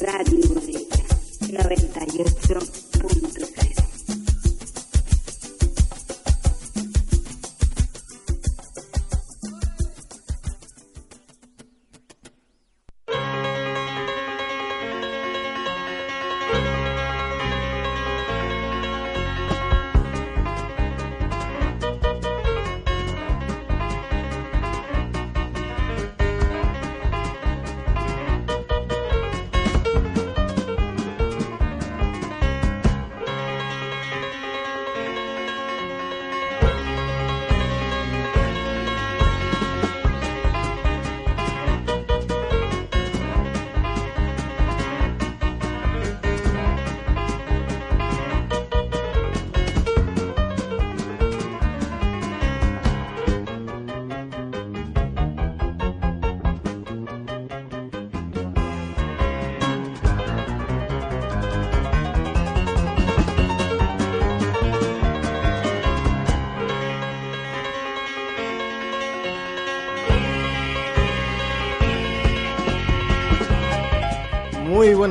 Radio Bodega 98.3.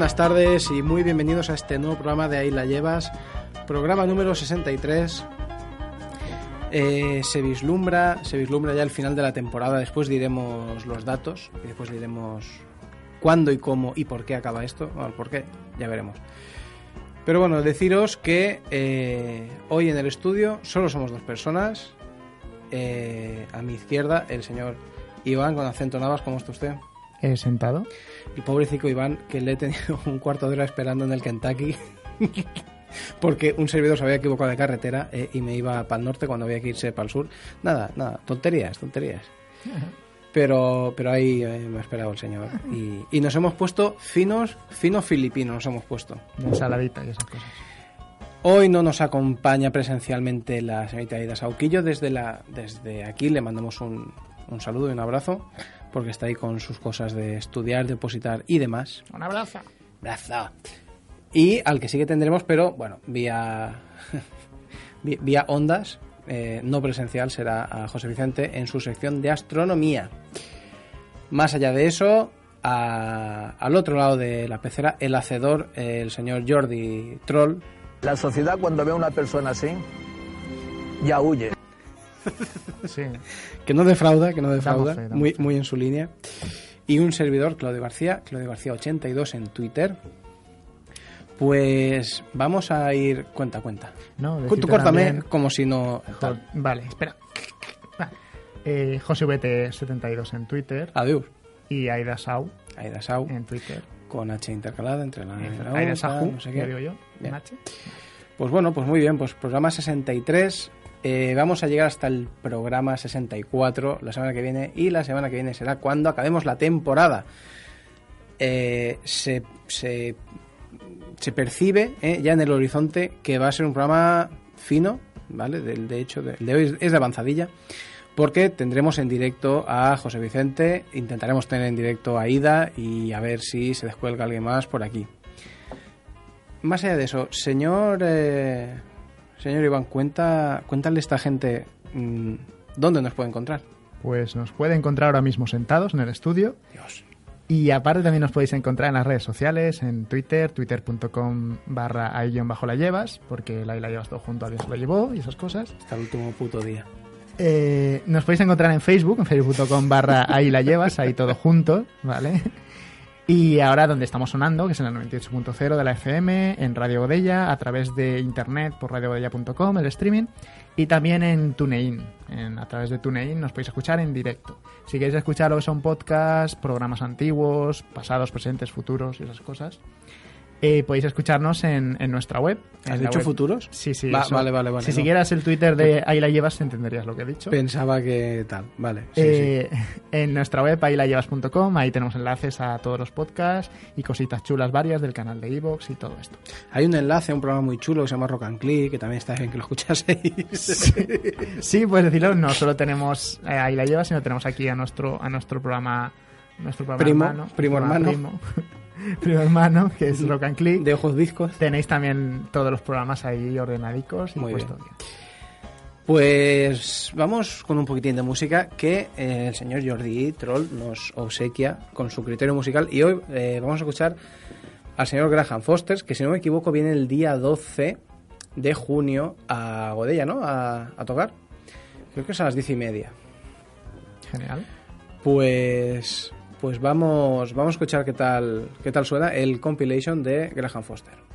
buenas tardes y muy bienvenidos a este nuevo programa de Ahí la llevas, programa número 63. Eh, se vislumbra, se vislumbra ya el final de la temporada. Después diremos los datos y después diremos cuándo y cómo y por qué acaba esto. Bueno, por qué ya veremos. Pero bueno, deciros que eh, hoy en el estudio solo somos dos personas. Eh, a mi izquierda el señor Iván con acento navas. ¿Cómo está usted? He sentado. El pobrecito Iván, que le he tenido un cuarto de hora esperando en el Kentucky. porque un servidor se había equivocado de carretera eh, y me iba para el norte cuando había que irse para el sur. Nada, nada, tonterías, tonterías. Pero, pero ahí eh, me ha esperado el señor. Y, y nos hemos puesto finos, finos filipinos nos hemos puesto. Ensaladita y esas cosas. Hoy no nos acompaña presencialmente la señorita Aida Sauquillo. Desde, la, desde aquí le mandamos un, un saludo y un abrazo, porque está ahí con sus cosas de estudiar, depositar y demás. Un abrazo. Abrazo. Y al que sí que tendremos, pero bueno, vía, vía ondas, eh, no presencial, será a José Vicente en su sección de astronomía. Más allá de eso, a- al otro lado de la pecera, el hacedor, eh, el señor Jordi Troll, La sociedad cuando ve a una persona así, ya huye. Sí. que no defrauda, que no defrauda, fe, damos muy, fe. muy en su línea. Y un servidor, Claudio García, Claudio García 82 en Twitter. Pues vamos a ir cuenta a cuenta. No, Tú córtame también- como si no... Jo- Vale, espera. Eh, JoseVT72 en Twitter Adiós. y Aida Sau Aida Sau, en Twitter. con H intercalada entre la Eh, F, la U, Aida Sahu, no sé ya qué. digo yo, Bien. en H. Pues bueno, pues muy bien, pues programa 63. Eh, vamos a llegar hasta el programa 64 la semana que viene y la semana que viene será cuando acabemos la temporada. Eh, se, se, percibe eh, ya en el horizonte que va a ser un programa fino, ¿vale? De, hecho, de, de hoy es de avanzadilla, porque tendremos en directo a José Vicente, intentaremos tener en directo a Ida y a ver si se descuelga alguien más por aquí. Más allá de eso, señor, señor Iván, cuenta, cuéntale a esta gente mm, dónde nos puede encontrar. Pues nos puede encontrar ahora mismo sentados en el estudio. Dios. Y aparte también nos podéis encontrar en las redes sociales, en Twitter, twitter.com barra ahí guion bajo la llevas, porque la ahí la llevas todo junto, alguien se lo llevó y esas cosas. Hasta el último puto día. Eh, nos podéis encontrar en Facebook, en facebook.com barra ahí la llevas, ahí todo junto, ¿vale? Y ahora donde estamos sonando, que es en el 98.0 de la FM, en Radio Bodella, a través de internet por radiobodella.com, el streaming, y también en TuneIn. En, a través de TuneIn nos podéis escuchar en directo. Si queréis escuchar lo que son podcasts, programas antiguos, pasados, presentes, futuros y esas cosas, eh, podéis escucharnos en, en nuestra web. ¿Has dicho web- futuros? Sí, sí. Va- vale, vale, vale, Si no. siguieras el Twitter de ahí la llevas, entenderías lo que he dicho. Pensaba que tal, vale. sí, Eh, En nuestra web, ahí la llevas.com, ahí tenemos enlaces a todos los podcasts y cositas chulas varias del canal de Evox y todo esto. sí. Hay un enlace a un programa muy chulo que se llama Rock and Click, que también está bien que lo escuchaseis. Sí, puedes decirlo, no solo tenemos eh, ahí la llevas, sino tenemos aquí a nuestro, a nuestro programa, nuestro programa Primo, hermano, primo hermano. Primo, primo hermano, que es Rock and Click. de ojos discos. Tenéis también todos los programas ahí ordenadicos y Muy puesto bien. bien. Pues vamos con un poquitín de música que eh, el señor Jordi Troll nos obsequia con su criterio musical y hoy eh, vamos a escuchar al señor Graham Foster, que si no me equivoco viene el día 12 de junio a Godella, ¿no? A, a tocar. Creo que es a las diez y media. Genial. Pues, pues vamos, vamos a escuchar qué tal, qué tal suena el compilation de Graham Foster.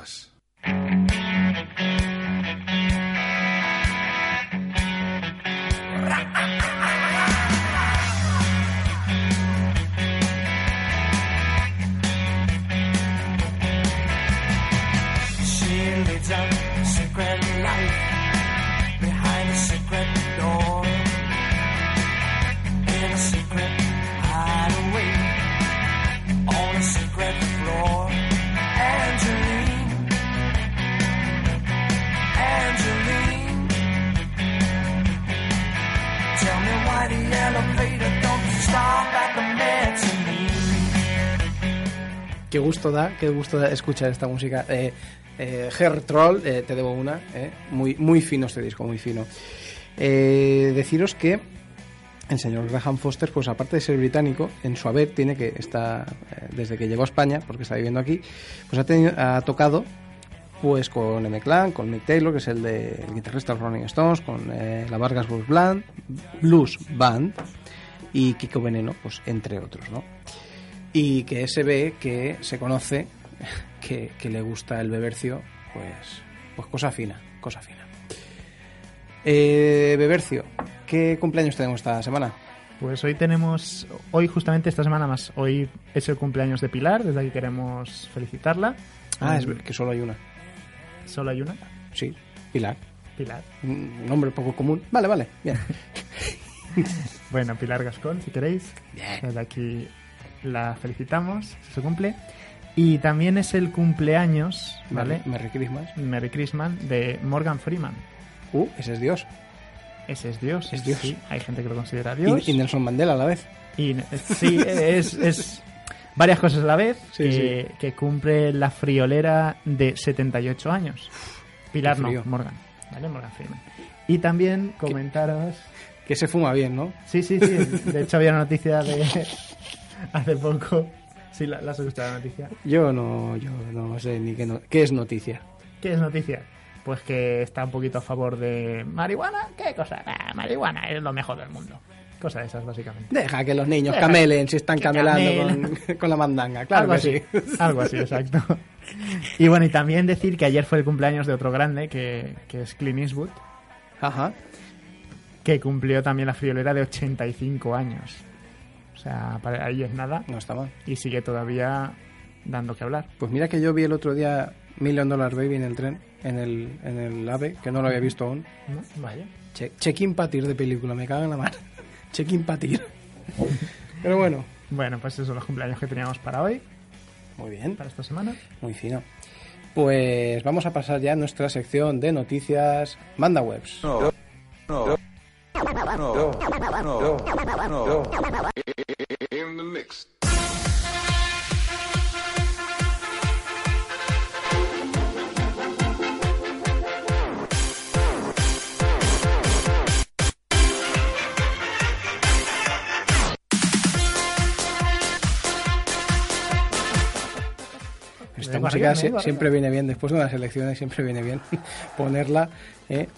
Ahí gusto da, qué gusto da escuchar esta música. Eh, eh, Troll, eh, te debo una. eh, muy, muy fino este disco, muy fino. Eh, deciros que el señor Graham Foster, pues aparte de ser británico, en su haber tiene que está eh, desde que llegó a España, porque está viviendo aquí, pues ha, tenido- ha tocado pues con M Clan, con Mick Taylor, que es el de el guitarrista de Rolling Stones, con eh, la Vargas Blues Band, Blues Band y Kiko Veneno, pues entre otros, ¿no? Y que se ve que se conoce que, que le gusta el bebercio, pues, pues cosa fina, cosa fina. Eh, bebercio, ¿qué cumpleaños tenemos esta semana? Pues hoy tenemos, hoy justamente esta semana más, hoy es el cumpleaños de Pilar, desde aquí queremos felicitarla. Ah, es Mm, que solo hay una. Solo hay una, Sí, Pilar. Pilar. Un nombre poco común. Vale, vale, bien. Bueno, Pilar Gascón, si queréis. Bien. Desde aquí la felicitamos, se cumple. Y también es el cumpleaños, ¿vale? Merry Christmas. Merry Christmas de Morgan Freeman. Uh, ese es Dios. Ese es Dios. Es Dios. Sí, hay gente que lo considera Dios. y Nelson Mandela a la vez. Y eh, sí, es, es varias cosas a la vez Sí, que, que cumple la friolera de 78 años. Pilar no. Morgan. ¿Vale? Morgan Freeman. Y también comentaros... Que se fuma bien, ¿no? Sí, sí, sí. De hecho había una noticia de hace poco. Sí, la, la has escuchado la noticia. Yo no, yo no sé ni qué, no- qué es noticia. ¿Qué es noticia? Pues que está un poquito a favor de marihuana. ¿Qué cosa? Ah, marihuana es lo mejor del mundo. Cosa de esas, básicamente. Deja que los niños Deja camelen si están camelando con, con la mandanga. Claro algo que así. sí. Algo así, exacto. Y bueno, y también decir que ayer fue el cumpleaños de otro grande, que, que es Clint Eastwood, Ajá. que cumplió también la friolera de 85 años. O sea, para ahí es nada. No está mal. Y sigue todavía dando que hablar. Pues mira que yo vi el otro día Million Dollar Baby en el tren, en el, en el AVE, que no lo había visto aún. ¿no? Vaya. Che- Check-in patir de película, me cago en la mano. Check-in patir. Pero bueno, Bueno, pues esos son los cumpleaños que teníamos para hoy, muy bien, para esta semana. muy fino. Pues vamos a pasar ya a nuestra sección de noticias Manda Webs. In the mix. Esta música siempre viene bien, después de unas elecciones siempre viene bien ponerla eh,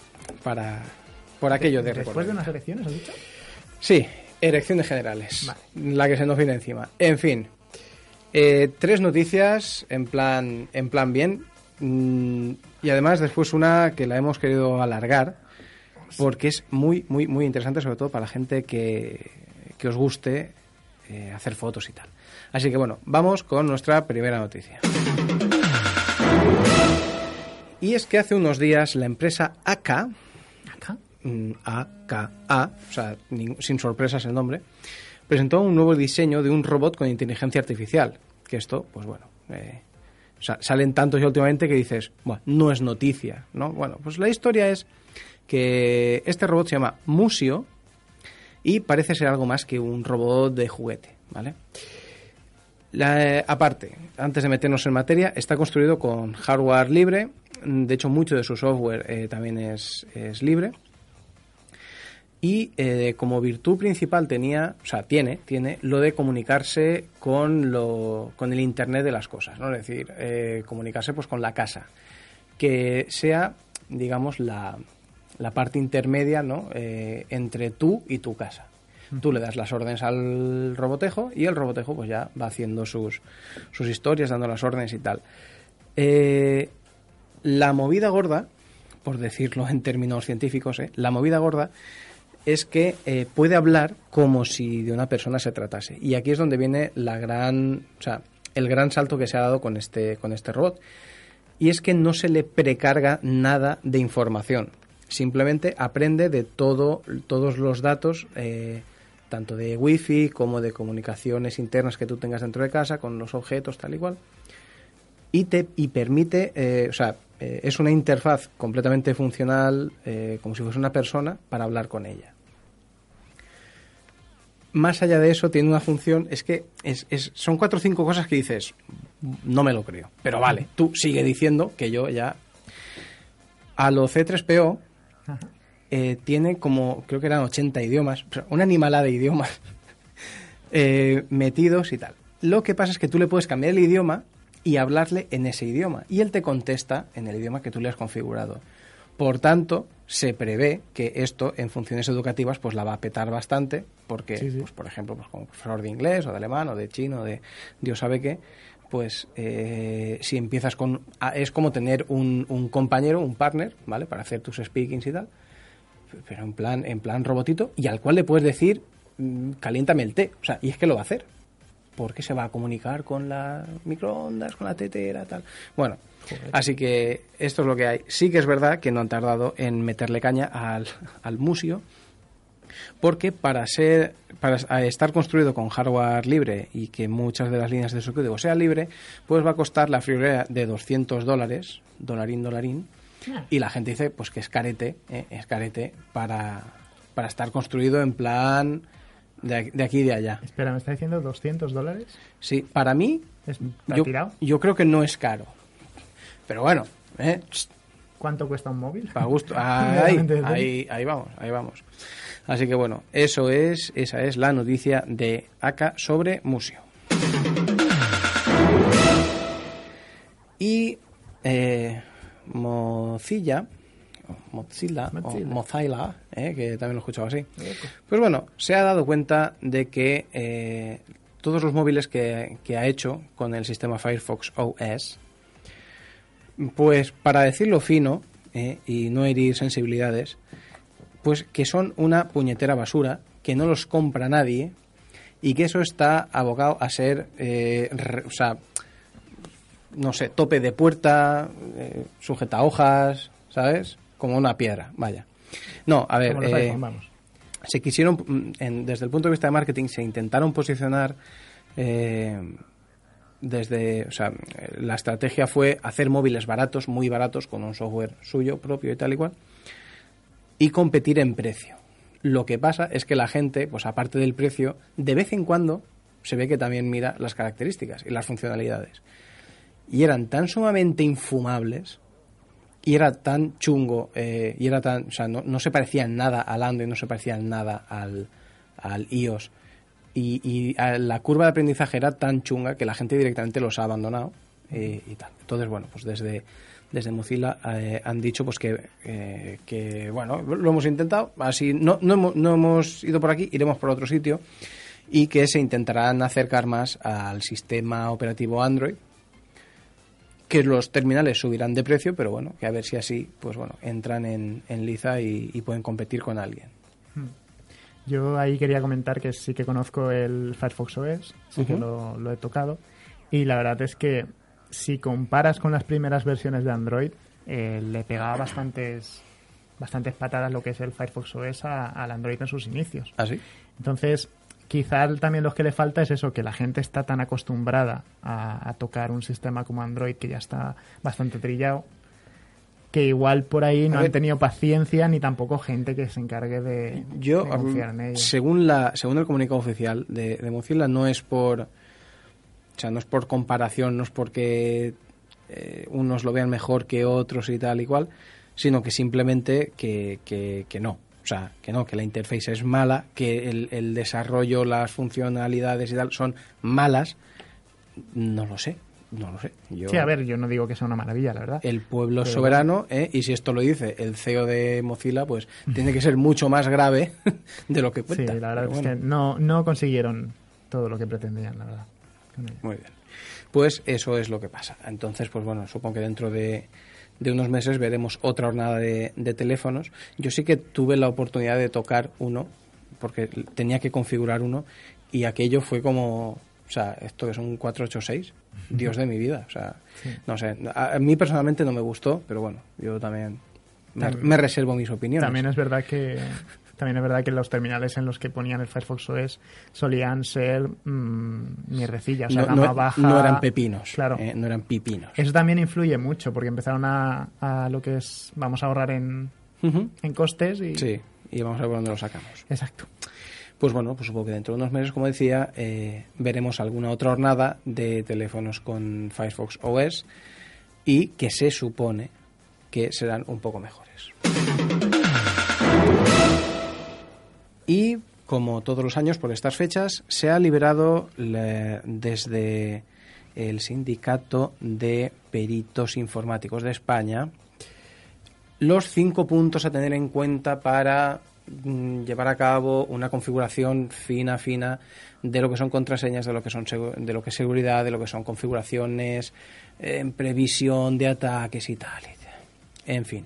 para por aquello de Después recordar. de unas elecciones, ¿has dicho? Sí, elecciones generales. Vale. La que se nos viene encima. En fin, eh, tres noticias en plan, en plan bien. mm, y además después una que la hemos querido alargar porque es muy, muy, muy interesante, sobre todo para la gente que, que os guste eh, hacer fotos y tal. Así que bueno, vamos con nuestra primera noticia. Y es que hace unos días la empresa AK, AKA, o sea, sin sorpresas el nombre, presentó un nuevo diseño de un robot con inteligencia artificial. Que esto, pues bueno, eh, sa- salen tantos ya últimamente que dices, bueno, no es noticia, ¿no? Bueno, pues la historia es que este robot se llama Musio y parece ser algo más que un robot de juguete, ¿vale? La- eh, aparte, antes de meternos en materia, está construido con hardware libre. De hecho, mucho de su software eh, también es libre. Y eh, como virtud principal tenía, o sea, tiene, tiene lo de comunicarse con, lo, con el Internet de las cosas, ¿no? Es decir, eh, comunicarse pues con la casa. Que sea, digamos, la, la parte intermedia, ¿no? Eh, entre tú y tu casa. Tú le das las órdenes al robotejo y el robotejo pues ya va haciendo sus, sus historias, dando las órdenes y tal. Eh, la movida gorda, por decirlo en términos científicos, ¿eh? la movida gorda es que eh, puede hablar como si de una persona se tratase. Y aquí es donde viene la gran, o sea, el gran salto que se ha dado con este, con este robot. Y es que no se le precarga nada de información. Simplemente aprende de todo, todos los datos, eh, tanto de wifi como de comunicaciones internas que tú tengas dentro de casa, con los objetos, tal y cual y te y permite, eh, o sea, es una interfaz completamente funcional, como si fuese una persona, para hablar con ella. Más allá de eso, tiene una función, es que es, es- son cuatro o cinco cosas que dices, no me lo creo, pero vale, tú sigue diciendo que yo ya... A lo C3PO eh, tiene como, creo que eran 80 idiomas, una animalada de idiomas eh, metidos y tal. Lo que pasa es que tú le puedes cambiar el idioma y hablarle en ese idioma. Y él te contesta en el idioma que tú le has configurado. Por tanto, se prevé que esto en funciones educativas pues la va a petar bastante, porque, Sí, sí. Pues, por ejemplo, pues como profesor de inglés o de alemán o de chino de Dios sabe qué, pues eh, si empiezas con... a- es como tener un, un compañero, un partner, ¿vale? Para hacer tus speakings y tal, pero en plan, en plan robotito, y al cual le puedes decir mm, caliéntame el té. O sea, y es que lo va a hacer. ¿Por qué se va a comunicar con la microondas, con la tetera, tal? Bueno, así que esto es lo que hay. Sí que es verdad que no han tardado en meterle caña al, al musio, porque para ser para estar construido con hardware libre y que muchas de las líneas de su código sea libre, pues va a costar la friolera de 200 dólares, dolarín, dolarín, y la gente dice pues que es carete, eh, es carete para, para estar construido en plan de, aquí- de aquí y de allá. Espera, ¿me está diciendo 200 dólares? Sí, para mí, ¿Está yo, tirado? yo creo que no es caro. Pero bueno, eh, ¿Cuánto cuesta un móvil? para gusto. Ahí, ahí, ahí vamos, ahí vamos. Así que bueno, eso es, esa es la noticia de acá sobre Musio. Y eh, Mozilla, Mozilla, o Mozilla. Eh, que también lo he escuchado así. Pues bueno, se ha dado cuenta de que eh, todos los móviles que, que ha hecho con el sistema Firefox OS, pues para decirlo fino eh, y no herir sensibilidades, pues que son una puñetera basura, que no los compra nadie y que eso está abocado a ser, eh, re- o sea, no sé, tope de puerta, sujeta hojas, ¿sabes? Como una piedra, vaya. No, a ver, eh, iPhone, vamos. se quisieron, mm, en- desde el punto de vista de marketing, se intentaron posicionar eh, desde, o sea, la estrategia fue hacer móviles baratos, muy baratos, con un software suyo propio y tal y cual, y competir en precio. Lo que pasa es que la gente, pues aparte del precio, de vez en cuando se ve que también mira las características y las funcionalidades. Y eran tan sumamente infumables y era tan chungo eh, y era tan, o sea, no, no se parecía en nada al Android, no se parecía nada al, al iOS. Y, y a- la curva de aprendizaje era tan chunga que la gente directamente los ha abandonado eh, y tal. Entonces, bueno, pues desde, desde Mozilla eh, han dicho pues que, eh, que, bueno, lo hemos intentado, así no, no, hemos, no hemos ido por aquí, iremos por otro sitio y que se intentarán acercar más al sistema operativo Android que los terminales subirán de precio, pero bueno, que a ver si así, pues bueno, entran en, en liza y, y pueden competir con alguien. Yo ahí quería comentar que sí que conozco el Firefox OS, sí que lo, lo he tocado. Y la verdad es que si comparas con las primeras versiones de Android, eh, le pegaba bastantes, bastantes patadas lo que es el Firefox OS al Android en sus inicios. ¿Así? Entonces, quizá también lo que le falta es eso, que la gente está tan acostumbrada a, a tocar un sistema como Android que ya está bastante trillado, que igual por ahí no A han ver. tenido paciencia ni tampoco gente que se encargue de, Yo, de confiar en ello. según la según el comunicado oficial de, de Mozilla, no es por o sea, no es por comparación, no es porque eh, unos lo vean mejor que otros y tal y cual, sino que simplemente que, que, que no. O sea, que no, que la interface es mala, que el, el desarrollo, las funcionalidades y tal son malas. No lo sé, no lo sé. Yo, Sí, a ver, yo no digo que sea una maravilla, la verdad. el pueblo es Pero soberano, ¿eh? y si esto lo dice el CEO de Mozilla, pues tiene que ser mucho más grave de lo que Sí, cuenta. la verdad Pero es bueno, que no, no consiguieron todo lo que pretendían, la verdad. Muy bien. Pues eso es lo que pasa. Entonces, pues bueno, supongo que dentro de, de unos meses veremos otra jornada de, de teléfonos. Yo sí que tuve la oportunidad de tocar uno, porque tenía que configurar uno, y aquello fue como, o sea, esto es un 486, Dios de mi vida. O sea, no sé, a, a mí personalmente no me gustó, pero bueno, yo también me, me reservo mis opiniones. También es verdad que también es verdad que los terminales en los que ponían el Firefox OS solían ser mm, mierdecillas, o sea, no, gama no- baja. no eran pepinos, Claro. eh, no eran pipinos. Eso también influye mucho porque empezaron a, a lo que es vamos a ahorrar en, en costes y Sí, y vamos a ver dónde lo sacamos. exacto. Pues bueno, pues supongo que dentro de unos meses, como decía, eh, veremos alguna otra jornada de teléfonos con Firefox OS y que se supone que serán un poco mejores. Y como todos los años por estas fechas, se ha liberado la- desde el Sindicato de Peritos Informáticos de España los cinco puntos a tener en cuenta para mm, llevar a cabo una configuración fina, fina de lo que son contraseñas, de lo que son de lo que es seguridad, de lo que son configuraciones en previsión de ataques y tal. En fin.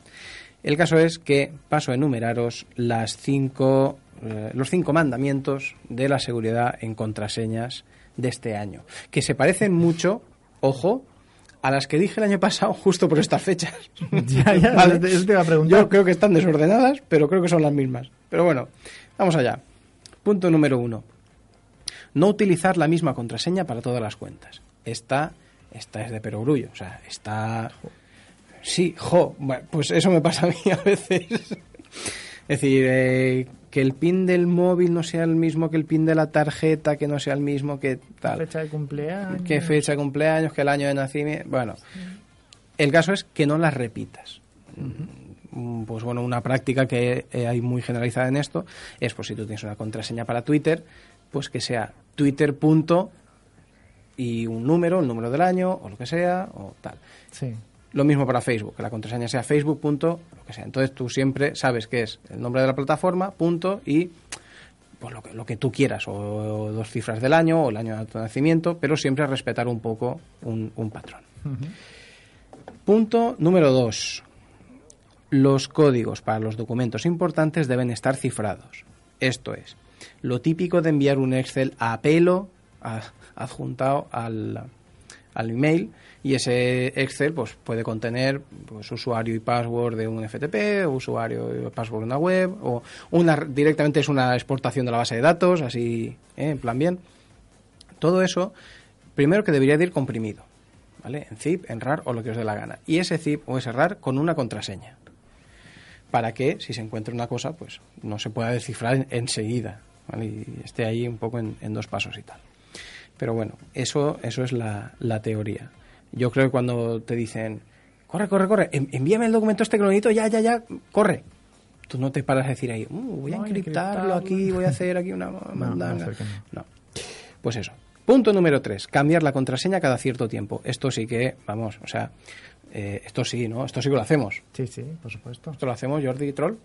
El caso es que paso a enumeraros las cinco eh, los cinco mandamientos de la seguridad en contraseñas de este año, que se parecen mucho, ojo, a las que dije el año pasado justo por estas fechas. Ya, ya, Vale. eso te iba a preguntar. Yo creo que están desordenadas, pero creo que son las mismas. Pero bueno, vamos allá. Punto número uno. No utilizar la misma contraseña para todas las cuentas. Esta, esta es de perogrullo. O sea, está... Sí, jo. Bueno, pues eso me pasa a mí a veces. Es decir, eh, que el pin del móvil no sea el mismo que el pin de la tarjeta, que no sea el mismo que tal. Fecha de cumpleaños. qué fecha de cumpleaños, que el año de nacimiento. Bueno, el caso es que no las repitas. Mm, Pues bueno, una práctica que eh, hay muy generalizada en esto es, pues si tú tienes una contraseña para Twitter, pues que sea Twitter punto y un número, el número del año o lo que sea o tal. Sí. Lo mismo para Facebook, que la contraseña sea Facebook punto, lo que sea. Entonces tú siempre sabes que es el nombre de la plataforma, punto y pues lo que, lo que tú quieras, o, dos cifras del año, o el año de tu nacimiento, pero siempre respetar un poco un, un patrón. Punto número dos. Los códigos para los documentos importantes deben estar cifrados. Esto es, lo típico de enviar un Excel a pelo a- adjuntado al, al email y ese Excel pues puede contener pues, usuario y password de un FTP, usuario y password de una web o una directamente es una exportación de la base de datos, así ¿eh? en plan bien. Todo eso primero que debería de ir comprimido, ¿vale? En zip, en RAR o lo que os dé la gana. Y ese zip o ese RAR con una contraseña para que si se encuentra una cosa pues no se pueda descifrar en- enseguida y esté ahí un poco en, dos pasos y tal pero bueno eso eso es la teoría yo creo que cuando te dicen corre corre corre en- envíame el documento este que lo necesito ya ya ya corre tú no te paras a decir ahí "Uh, voy a encriptarlo encriptarlo". aquí voy a hacer aquí una mandanga no. no. Pues eso. Punto número tres, cambiar la contraseña cada cierto tiempo. Esto sí que, vamos, o sea, eh, esto sí, ¿no? Esto sí que lo hacemos. Sí, sí, por supuesto. ¿Esto lo hacemos, Jordi Troll?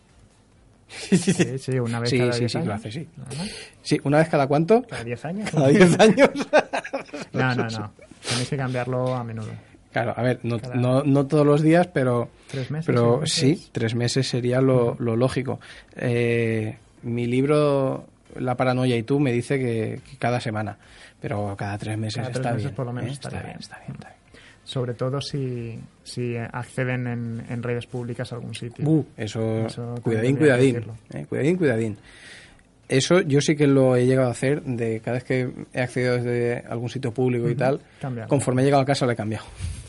Sí, sí, una vez Sí, cada sí, 10 sí, años. lo hace, sí. Ajá. Sí, una vez cada cuánto? ¿Cada 10 años? Cada 10 años. No, no, no. Tenéis que cambiarlo a menudo. Claro, a ver, no, Cada- no, no todos los días, pero, ¿Tres meses, pero seis sí, meses? tres meses sería lo, lo lógico. Eh, mi libro, La paranoia y tú, me dice que, que cada semana, pero cada tres meses Cada tres está meses bien. por lo menos ¿eh? está bien, bien. está bien, está bien. Sobre todo si, si acceden en, en redes públicas a algún sitio. Uh, eso, Eso cuidadín, cuidadín, eh, cuidadín, cuidadín. Eso yo sí que lo he llegado a hacer de cada vez que he accedido desde algún sitio público y tal, cambiarlo. conforme he llegado a casa lo he cambiado.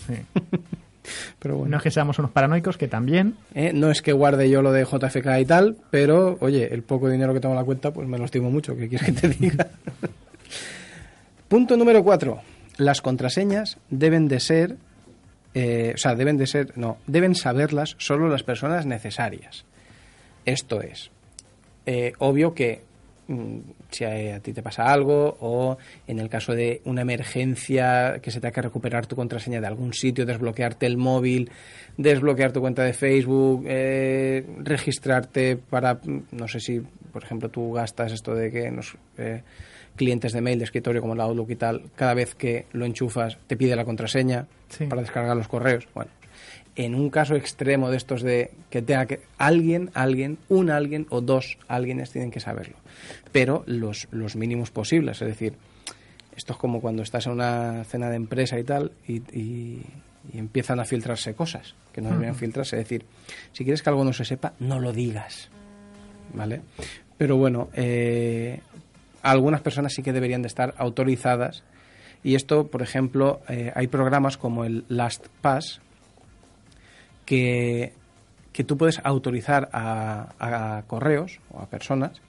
Sí. Pero bueno. No es que seamos unos paranoicos, que también. Eh, no es que guarde yo lo de JFK y tal, pero oye, el poco dinero que tengo en la cuenta, pues me lo estimo mucho. ¿Qué quieres que te diga? Punto número cuatro. Las contraseñas deben de ser, eh, o sea, deben de ser, no, deben saberlas solo las personas necesarias. Esto es, eh, obvio que mm, si a, a ti te pasa algo o en el caso de una emergencia que se tenga que recuperar tu contraseña de algún sitio, desbloquearte el móvil, desbloquear tu cuenta de Facebook, eh, registrarte para, mm, no sé si, por ejemplo, tú gastas esto de que los eh, clientes de mail de escritorio como el Outlook y tal, cada vez que lo enchufas te pide la contraseña Sí. para descargar los correos. Bueno, en un caso extremo de estos de que tenga que alguien, alguien, un alguien o dos alguienes tienen que saberlo, pero los, los mínimos posibles, es decir, esto es como cuando estás en una cena de empresa y tal y, y- y empiezan a filtrarse cosas que no deberían filtrarse, es decir, si quieres que algo no se sepa, no lo digas, ¿vale? Pero bueno, eh, algunas personas sí que deberían de estar autorizadas. Y esto, por ejemplo, eh, hay programas como el LastPass que, que tú puedes autorizar a, a correos o a personas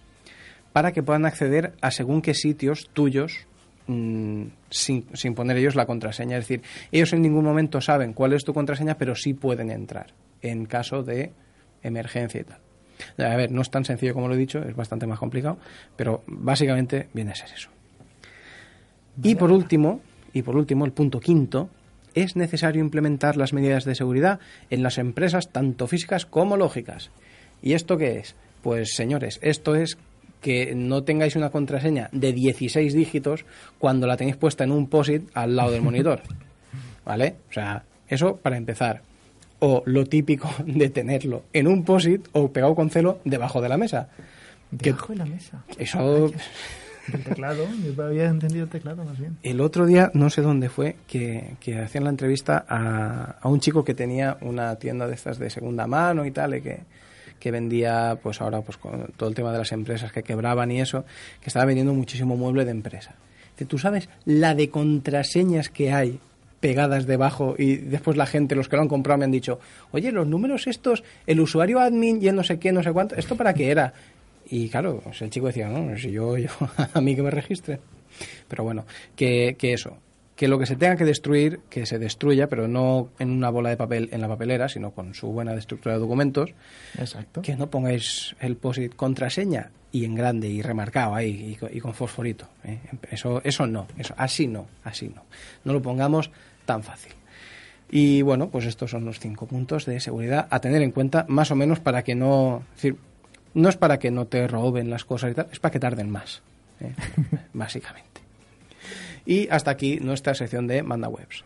para que puedan acceder a según qué sitios tuyos mm, sin, sin poner ellos la contraseña. Es decir, ellos en ningún momento saben cuál es tu contraseña, pero sí pueden entrar en caso de emergencia y tal. A ver, no es tan sencillo como lo he dicho, es bastante más complicado, pero básicamente viene a ser eso. Y por último, y por último, el punto quinto, es necesario implementar las medidas de seguridad en las empresas tanto físicas como lógicas. ¿Y esto qué es? Pues señores, esto es que no tengáis una contraseña de 16 dígitos cuando la tenéis puesta en un POSIT al lado del monitor. ¿Vale? O sea, eso para empezar. O lo típico de tenerlo en un POSIT o pegado con celo debajo de la mesa. Que- Debajo de la mesa. Eso, El teclado. Yo había entendido el teclado más bien. el otro día, no sé dónde fue, que, que hacían la entrevista a, a un chico que tenía una tienda de estas de segunda mano y tal, que, que vendía, pues ahora, pues con todo el tema de las empresas que quebraban y eso, que estaba vendiendo muchísimo mueble de empresa. ¿Tú sabes la de contraseñas que hay pegadas debajo y después la gente, los que lo han comprado, me han dicho, oye, los números estos, el usuario admin y el no sé qué, no sé cuánto, ¿esto para qué era? Y claro, pues el chico decía, no, si yo, yo a mí que me registre. Pero bueno, que, que eso, que lo que se tenga que destruir, que se destruya, pero no en una bola de papel en la papelera, sino con su buena estructura de documentos, Exacto. que no pongáis el POSIT contraseña y en grande y remarcado ahí y, co- y con fosforito. ¿eh? Eso, eso no, eso, así no, así no. No lo pongamos tan fácil. Y bueno, pues estos son los cinco puntos de seguridad a tener en cuenta, más o menos para que no. Es decir, no es para que no te roben las cosas y tal, es para que tarden más, ¿eh? básicamente. Y hasta aquí nuestra sección de Manda Webs.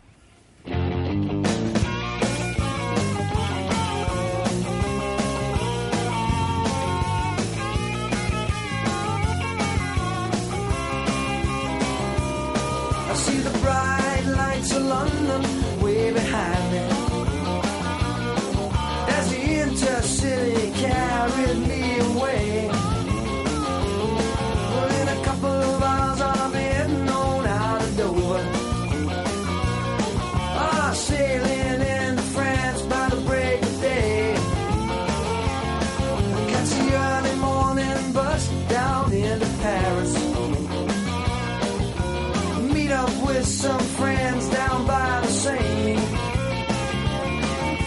Some friends down by the Seine.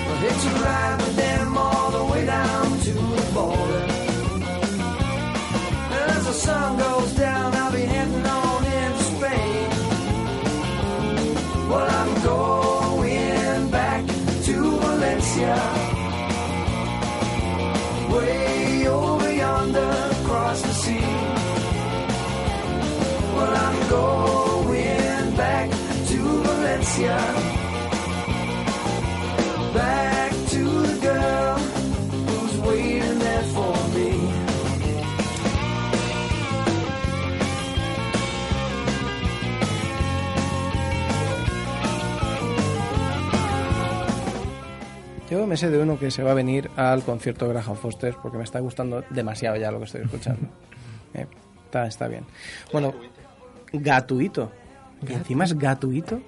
But it's a ride with them Yo me sé de uno que se va a venir al concierto de Graham Foster porque me está gustando demasiado ya lo que estoy escuchando. Eh, está, está bien. Bueno, gratuito. Y encima es gratuito.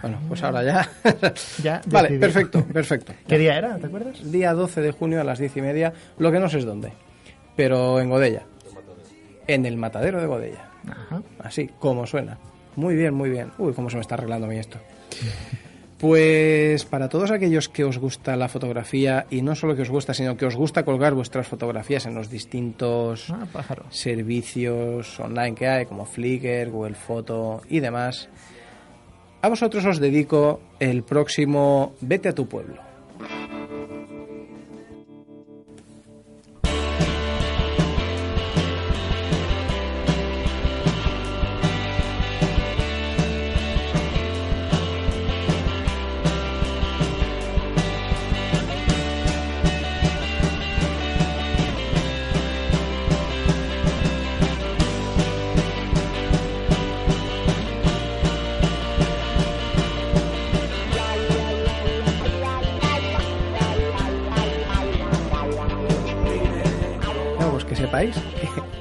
Bueno, pues ahora ya. Ya vale, decidí. perfecto, perfecto. ¿Qué día era? ¿Te acuerdas? Día 12 de junio a las 10 y media, lo que no sé es dónde, pero en Godella. En el matadero de Godella. Ajá. Así, como suena. Muy bien, muy bien. Uy, cómo se me está arreglando a mí esto. Pues para todos aquellos que os gusta la fotografía, y no solo que os gusta, sino que os gusta colgar vuestras fotografías en los distintos Ah, servicios online que hay, como Flickr, Google Photo y demás, a vosotros os dedico el próximo Vete a tu pueblo.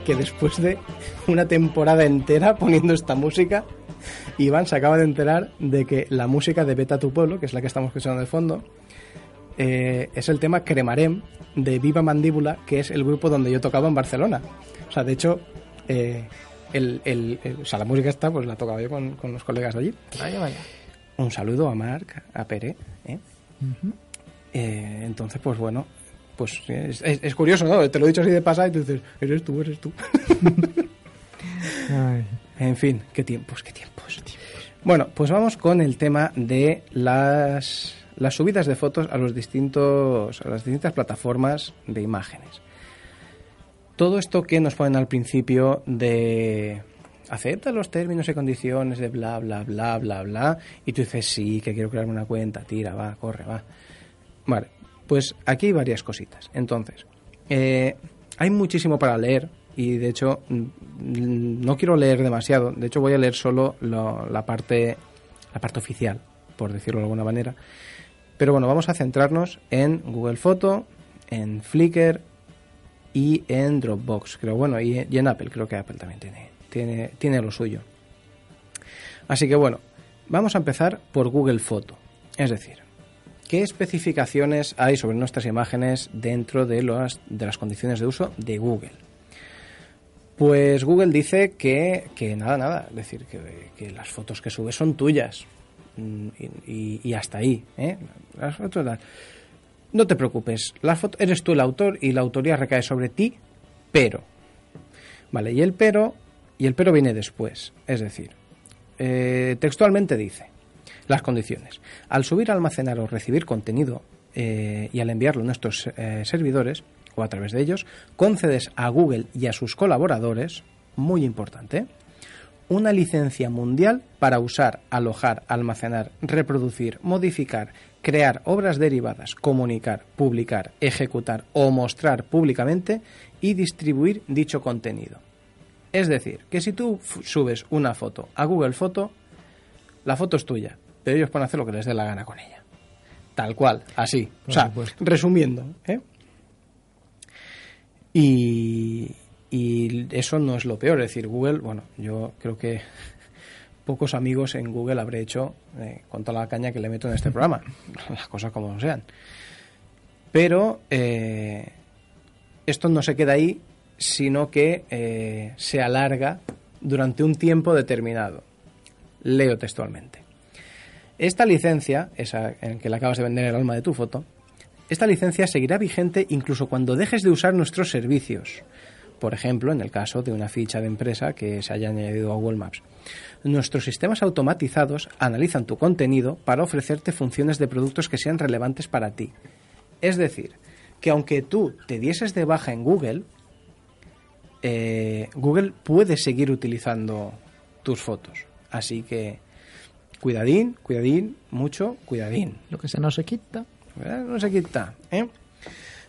Que, después de una temporada entera poniendo esta música, Iván se acaba de enterar de que la música de Vete a tu pueblo, que es la que estamos escuchando de fondo, eh, es el tema Cremarem de Viva Mandíbula, que es el grupo donde yo tocaba en Barcelona. O sea, de hecho, eh, el, el- el- o sea, la música esta pues la tocaba yo con, con los colegas de allí. Vaya, vaya. Un saludo a Marc, a Pere. ¿eh? Eh, entonces, pues bueno, pues es, es- es curioso, ¿no? Te lo he dicho así de pasada y tú dices, eres tú, eres tú. Ay. en fin, qué tiempos, qué tiempos. Bueno, pues vamos con el tema de las, las subidas de fotos a los distintos a las distintas plataformas de imágenes. Todo esto que nos ponen al principio de acepta los términos y condiciones de bla bla bla bla bla y tú dices sí que quiero crearme una cuenta, tira, va, corre, va. Vale, pues aquí hay varias cositas. Entonces, eh, hay muchísimo para leer y de hecho mm, no quiero leer demasiado. De hecho voy a leer solo lo- la parte la parte oficial, por decirlo de alguna manera. Pero bueno, vamos a centrarnos en Google Foto, en Flickr y en Dropbox, creo. Bueno, y, y en Apple, creo que Apple también tiene, tiene, tiene lo suyo. Así que bueno, vamos a empezar por Google Foto. Es decir, ¿qué especificaciones hay sobre nuestras imágenes dentro de, las de las condiciones de uso de Google? Pues Google dice que, que nada, nada, es decir, que, que las fotos que subes son tuyas. Mm, y hasta ahí. ¿eh? Las fotos, las- No te preocupes, la foto, eres tú el autor y la autoría recae sobre ti, pero. Vale, y el pero, y el pero viene después. Es decir, eh, textualmente dice las condiciones. Al subir, almacenar o recibir contenido eh, y al enviarlo a nuestros eh, servidores o a través de ellos, concedes a Google y a sus colaboradores, muy importante, una licencia mundial para usar, alojar, almacenar, reproducir, modificar, crear obras derivadas, comunicar, publicar, ejecutar o mostrar públicamente y distribuir dicho contenido. Es decir, que si tú subes una foto a Google Foto, la foto es tuya, pero ellos pueden hacer lo que les dé la gana con ella. Tal cual, así. Por o sea, supuesto. resumiendo, ¿eh? Y, y eso no es lo peor. Es decir, Google, bueno, yo creo que pocos amigos en Google habré hecho eh, con toda la caña que le meto en este programa. Las cosas como sean. Pero eh, esto no se queda ahí, sino que eh, se alarga durante un tiempo determinado. Leo textualmente. Esta licencia, esa en que le acabas de vender el alma de tu foto, esta licencia seguirá vigente incluso cuando dejes de usar nuestros servicios. Por ejemplo, en el caso de una ficha de empresa que se haya añadido a Google Maps. Nuestros sistemas automatizados analizan tu contenido para ofrecerte funciones de productos que sean relevantes para ti. Es decir, que aunque tú te dieses de baja en Google, eh, Google puede seguir utilizando tus fotos. Así que cuidadín, cuidadín, mucho cuidadín. Lo que se nos se quita. ¿verdad? No se quita. ¿eh?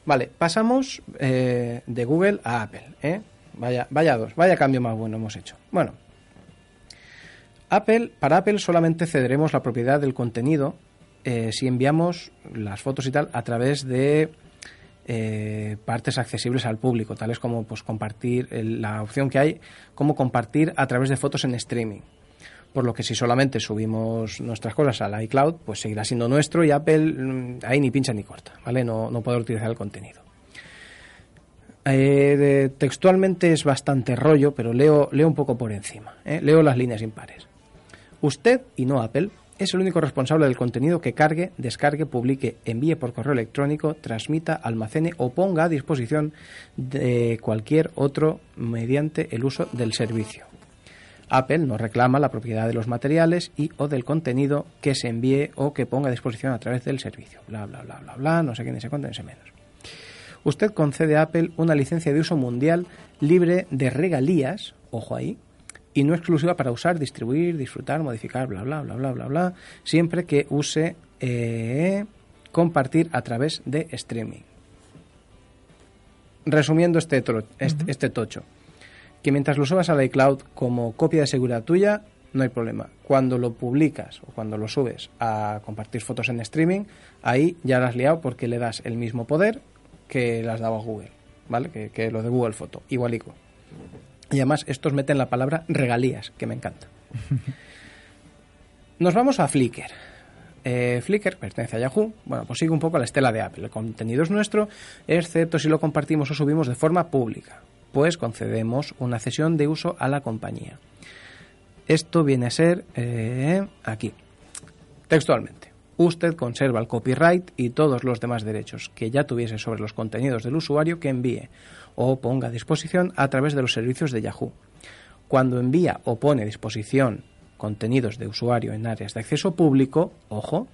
Vale, pasamos eh, de Google a Apple. ¿eh? Vaya, vaya dos, vaya cambio más bueno hemos hecho. Bueno, Apple, para Apple solamente cederemos la propiedad del contenido eh, si enviamos las fotos y tal a través de eh, partes accesibles al público, tales como pues compartir el- la opción que hay como compartir a través de fotos en streaming. Por lo que si solamente subimos nuestras cosas al iCloud, pues seguirá siendo nuestro y Apple mm, ahí ni pincha ni corta, ¿vale? No, no podrá utilizar el contenido. Eh, textualmente es bastante rollo, pero leo, leo un poco por encima. ¿eh? Leo las líneas impares. Usted, y no Apple, es el único responsable del contenido que cargue, descargue, publique, envíe por correo electrónico, transmita, almacene o ponga a disposición de cualquier otro mediante el uso del servicio. Apple no reclama la propiedad de los materiales y o del contenido que se envíe o que ponga a disposición a través del servicio. Bla, bla, bla, bla, bla, no sé qué, ni sé cuánto, ni sé menos. Usted concede a Apple una licencia de uso mundial libre de regalías, ojo ahí, y no exclusiva para usar, distribuir, disfrutar, modificar, bla, bla, bla, bla, bla, bla, siempre que use eh, compartir a través de streaming. Resumiendo este, tro- este, este tocho, que mientras lo subas al iCloud como copia de seguridad tuya, no hay problema. Cuando lo publicas o cuando lo subes a compartir fotos en streaming, ahí ya la has liado porque le das el mismo poder que le has dado a Google, ¿vale? Que, que lo de Google Foto, igualico. Y además estos meten la palabra regalías, que me encanta. Nos vamos a Flickr. Eh, Flickr pertenece a Yahoo. Bueno, pues sigue un poco la estela de Apple. El contenido es nuestro, excepto si lo compartimos o subimos de forma pública, pues concedemos una cesión de uso a la compañía. Esto viene a ser eh, aquí, textualmente. Usted conserva el copyright y todos los demás derechos que ya tuviese sobre los contenidos del usuario que envíe o ponga a disposición a través de los servicios de Yahoo. Cuando envía o pone a disposición contenidos de usuario en áreas de acceso público, ojo,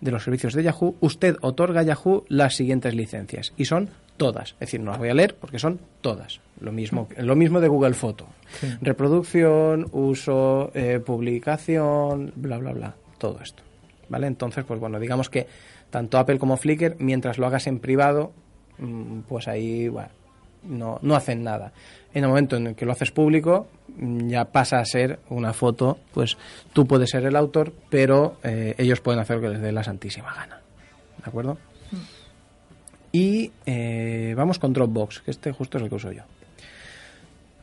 de los servicios de Yahoo, usted otorga a Yahoo las siguientes licencias y son todas. Es decir, no las voy a leer porque son todas. Lo mismo, lo mismo de Google Foto. Reproducción, uso, eh, publicación, bla, bla, bla. Todo esto. ¿Vale? Entonces, pues bueno, digamos que tanto Apple como Flickr, mientras lo hagas en privado, mm, pues ahí, bueno, no, no hacen nada. En el momento en el que lo haces público, mm, ya pasa a ser una foto, pues tú puedes ser el autor, pero eh, ellos pueden hacer lo que les dé la santísima gana. ¿De acuerdo? Y eh, vamos con Dropbox, que este justo es el que uso yo.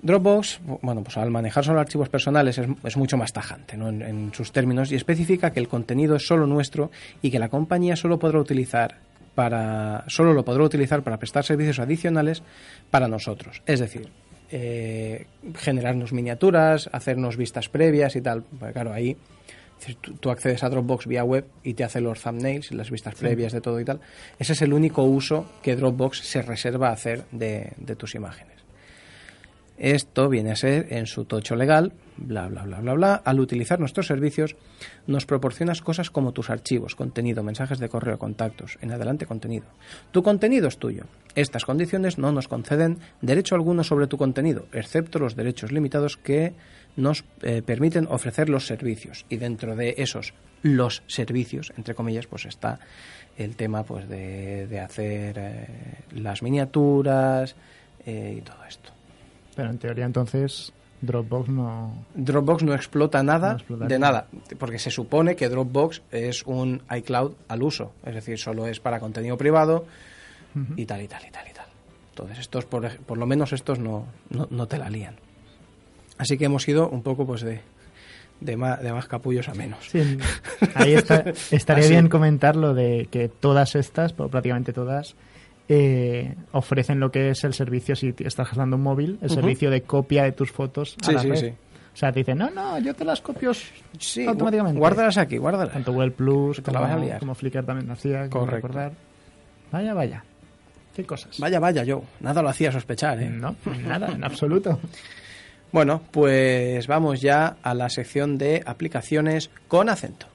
Dropbox, bueno, pues al manejar solo archivos personales es, mucho más tajante ¿no? en, sus términos y especifica que el contenido es solo nuestro y que la compañía solo podrá utilizar para solo lo podrá utilizar para prestar servicios adicionales para nosotros. Es decir, eh, generarnos miniaturas, hacernos vistas previas y tal. Claro, ahí decir, tú, tú accedes a Dropbox vía web y te hace los thumbnails, las vistas previas de todo y tal. Ese es el único uso que Dropbox se reserva a hacer de, de tus imágenes. Esto viene a ser en su tocho legal, bla, bla, bla, bla, bla. Al utilizar nuestros servicios, nos proporcionas cosas como tus archivos, contenido, mensajes de correo, contactos, en adelante contenido. Tu contenido es tuyo. Estas condiciones no nos conceden derecho alguno sobre tu contenido, excepto los derechos limitados que nos eh, permiten ofrecer los servicios. Y dentro de esos los servicios, entre comillas, pues está el tema pues de, de hacer eh, las miniaturas eh, y todo esto. Pero en teoría entonces Dropbox no... Dropbox no explota nada No explota de nada. porque se supone que Dropbox es un iCloud al uso, es decir, solo es para contenido privado y tal y tal y tal y tal. Entonces, estos, por, por lo menos estos no, no, no te la lían. Así que hemos ido un poco pues de, de, más, de más capullos a menos. Sí, ahí está- estaría Así. bien comentar lo de que todas estas, prácticamente todas, eh, ofrecen lo que es el servicio, si estás gastando un móvil, el servicio de copia de tus fotos a Sí, la sí, red. sí. O sea, te dicen, no, no, yo te las copio Sí, automáticamente. guárdalas aquí, guárdalas. Tanto Google Plus la como, vas a liar. como Flickr también lo hacía, Correcto. recordar. Vaya, vaya. ¿Qué cosas? Vaya, vaya, yo. Nada lo hacía sospechar, ¿eh? No, nada, en absoluto. Bueno, pues vamos ya a la sección de aplicaciones con acento.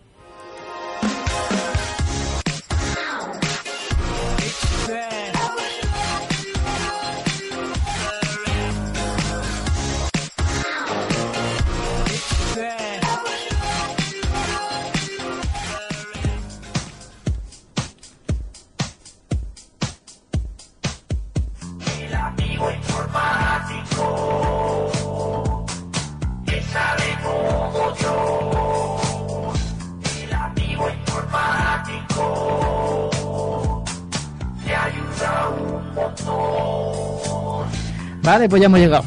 Vale, pues ya hemos llegado.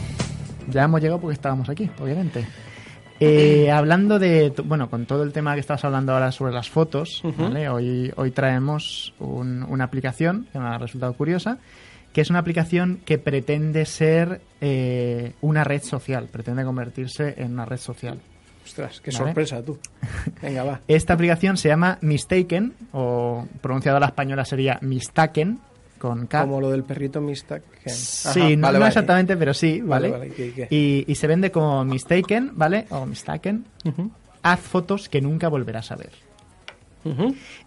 Ya hemos llegado porque estábamos aquí, obviamente. Eh, hablando de, bueno, con todo el tema que estabas hablando ahora sobre las fotos, ¿vale? hoy, hoy traemos un- una aplicación que me ha resultado curiosa, que es una aplicación que pretende ser eh, una red social, pretende convertirse en una red social. Ostras, qué Vale. sorpresa tú. Venga, va. Esta aplicación se llama Mistaken, o pronunciado a la española sería Mistaken, con K. Como lo del perrito Mista. que- Sí, Ajá, no, vale, no vale. exactamente, pero sí, Vale. Y, y se vende como Mistaken, ¿vale? O Mistaken. Haz fotos que nunca volverás a ver.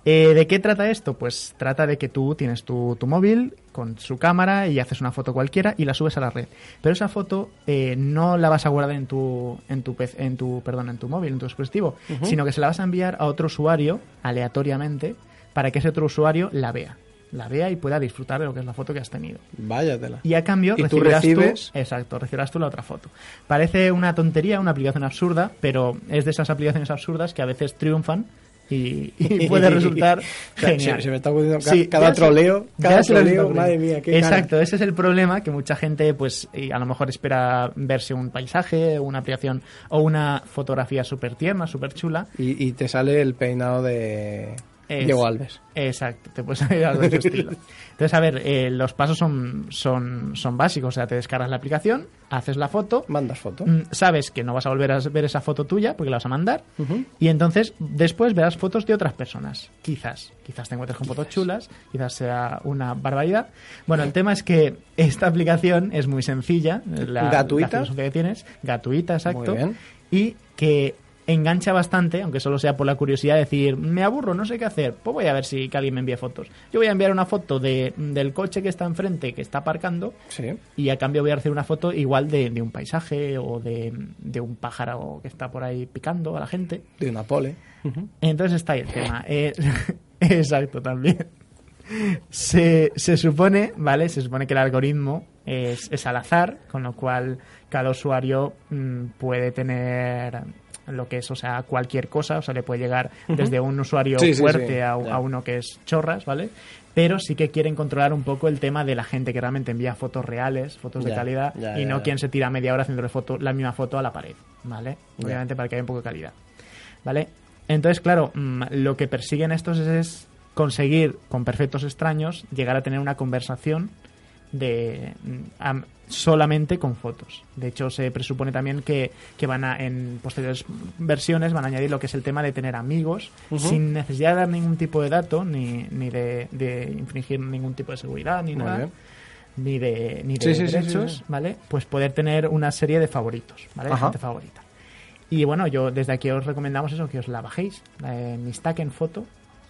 Eh, ¿De qué trata esto? Pues trata de que tú tienes tu, tu móvil con su cámara y haces una foto cualquiera y la subes a la red. Pero esa foto eh, no la vas a guardar en tu, en tu, pez- en tu, perdón, en tu móvil, en tu dispositivo, sino que se la vas a enviar a otro usuario aleatoriamente para que ese otro usuario la vea. La vea y pueda disfrutar de lo que es la foto que has tenido. Váyatela. Y a cambio Y tú recibirás recibes- exacto, recibirás tú la otra foto. Parece una tontería, una aplicación absurda, pero es de esas aplicaciones absurdas que a veces triunfan y, y puede resultar genial. Se, se me está ocurriendo ca- Sí, cada troleo, ya cada se lo está troleo, madre mía, qué Exacto, ese es el problema que mucha gente, pues, y a lo mejor espera verse un paisaje, una aplicación o una fotografía súper tierna, súper chula. y te sale el peinado de Es- Diego Alves. Exacto, te puedes algo de ese estilo. Entonces, a ver, eh, los pasos son, son, son básicos. O sea, te descargas la aplicación, haces la foto, Mandas foto. mm, sabes que no vas a volver a ver esa foto tuya porque la vas a mandar, y entonces después verás fotos de otras personas. Quizás, quizás te encuentres con fotos chulas, quizás sea una barbaridad. Bueno, el tema es que esta aplicación es muy sencilla, la, ¿Gratuita? la que tienes, gratuita, exacto, Muy bien. y que engancha bastante, aunque solo sea por la curiosidad de decir, me aburro, no sé qué hacer, pues voy a ver si que alguien me envía fotos. Yo voy a enviar una foto de, del coche que está enfrente, que está aparcando, Sí. y a cambio voy a hacer una foto igual de, de un paisaje o de, de un pájaro que está por ahí picando a la gente. De una pole. Entonces está ahí el tema. Eh, exacto, también. Se, se supone, ¿vale? Se supone que el algoritmo es, es al azar, con lo cual cada usuario mm, puede tener lo que es, o sea, cualquier cosa, o sea, le puede llegar desde un usuario Sí, fuerte sí, a, uno que es chorras, ¿vale? Pero sí que quieren controlar un poco el tema de la gente que realmente envía fotos reales, fotos de calidad, y no quien se tira media hora haciéndole foto, la misma foto a la pared, ¿vale? Obviamente para que haya un poco de calidad. ¿Vale? Entonces, claro, mm, lo que persiguen estos es, es conseguir con perfectos extraños llegar a tener una conversación de mm, am- solamente con fotos. De hecho, se presupone también que, que van a, en posteriores versiones, van a añadir lo que es el tema de tener amigos sin necesidad de dar ningún tipo de dato, ni, ni de, de infringir ningún tipo de seguridad, ni Muy nada. bien. Ni de, ni de Sí, sí, sí, sí, derechos. ¿vale? Pues poder tener una serie de favoritos, ¿vale? De gente favorita. Y bueno, yo desde aquí os recomendamos eso, que os la bajéis. Eh, Mistake en foto,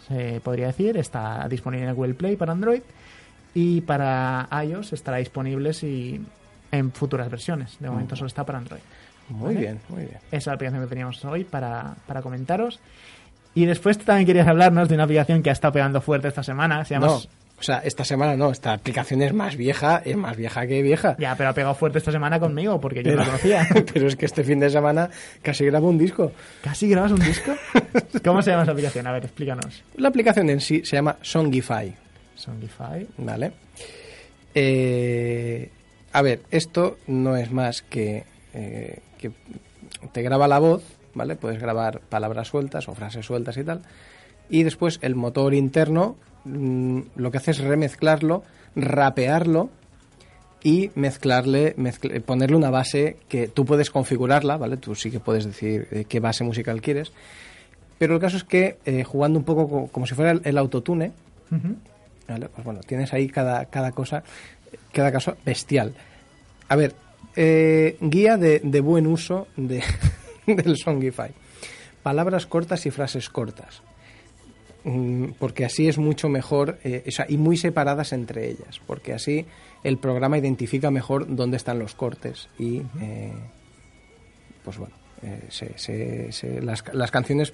se podría decir, está disponible en Google Play para Android y para iOS estará disponible si, en futuras versiones. De momento solo está para Android. Muy ¿Vale? bien, muy bien. Esa es la aplicación que teníamos hoy para, para comentaros. Y después tú también querías hablarnos de una aplicación que ha estado pegando fuerte esta semana. Se llama... No, o sea, esta semana no, esta aplicación es más vieja, es más vieja que vieja. Ya, pero ha pegado fuerte esta semana conmigo porque yo Pero, no la conocía. pero es que este fin de semana casi grabo un disco. ¿Casi grabas un disco? ¿Cómo se llama esa aplicación? A ver, explícanos. La aplicación en sí se llama Songify, Songify. ¿vale? Eh, a ver, esto no es más que, eh, que te graba la voz, ¿vale? Puedes grabar palabras sueltas o frases sueltas y tal. Y después el motor interno mm, lo que hace es remezclarlo, rapearlo y mezclarle, mezcl- ponerle una base que tú puedes configurarla, ¿vale? Tú sí que puedes decir eh, qué base musical quieres. Pero el caso es que eh, jugando un poco co- como si fuera el, autotune. ¿Vale? Pues bueno, tienes ahí cada, cada cosa, cada caso bestial. A ver, eh, guía de, de buen uso de, del Songify. Palabras cortas y frases cortas. Mm, Porque así es mucho mejor, eh, o sea, y muy separadas entre ellas, porque así el programa identifica mejor dónde están los cortes y, eh, pues bueno, se- se- se- las, las canciones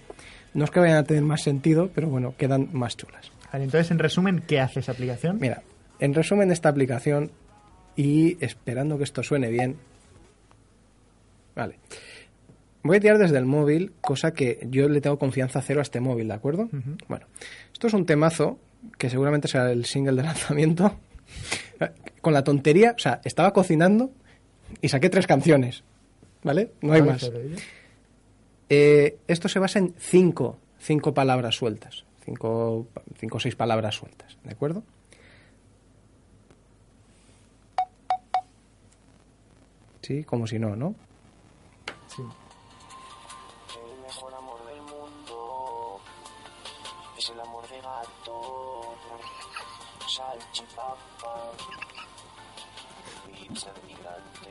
no es que vayan a tener más sentido, pero bueno, quedan más chulas. Vale, entonces, en resumen, ¿qué hace esa aplicación? Mira, en resumen de esta aplicación y esperando que esto suene bien. Vale. Voy a tirar desde el móvil, cosa que yo le tengo confianza cero a este móvil, ¿de acuerdo? Bueno, esto es un temazo que seguramente será el single de lanzamiento. Con la tontería, o sea, estaba cocinando y saqué tres canciones, ¿vale? No hay ¿Cuál más. Eh, esto se basa en cinco, cinco palabras sueltas. Cinco, cinco o seis palabras sueltas, ¿de acuerdo? Sí, como si no, ¿no? Sí. El mejor amor del mundo es el amor de gato, salchipapa, pizza de migrante.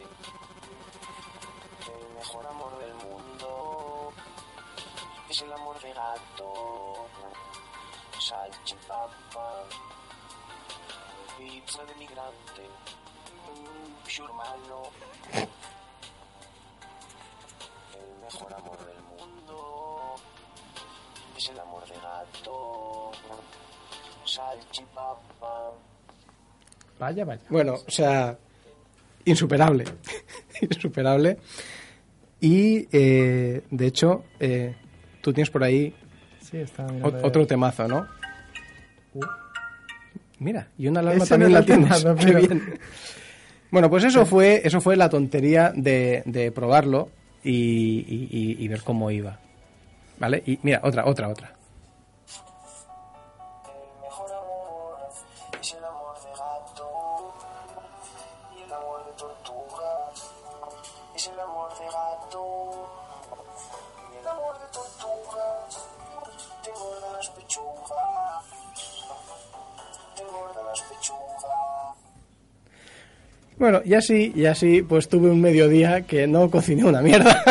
El mejor amor del mundo es el amor de gato, salchipapa, pizza de migrante, hermano. El mejor amor del mundo es el amor de gato. Salchipapa. Vaya, vaya. Bueno, o sea, insuperable. insuperable. Y, eh, de hecho, eh, tú tienes por ahí Sí, está mirando otro temazo, ¿no? Mira, y una alarma Ese también no la tienes. Qué bien. Bueno, pues eso fue, eso fue la tontería de, de probarlo y, y- y- y ver cómo iba. ¿Vale? Y mira, otra, otra, otra. Bueno, y así, y así, pues tuve un mediodía que no cociné una mierda.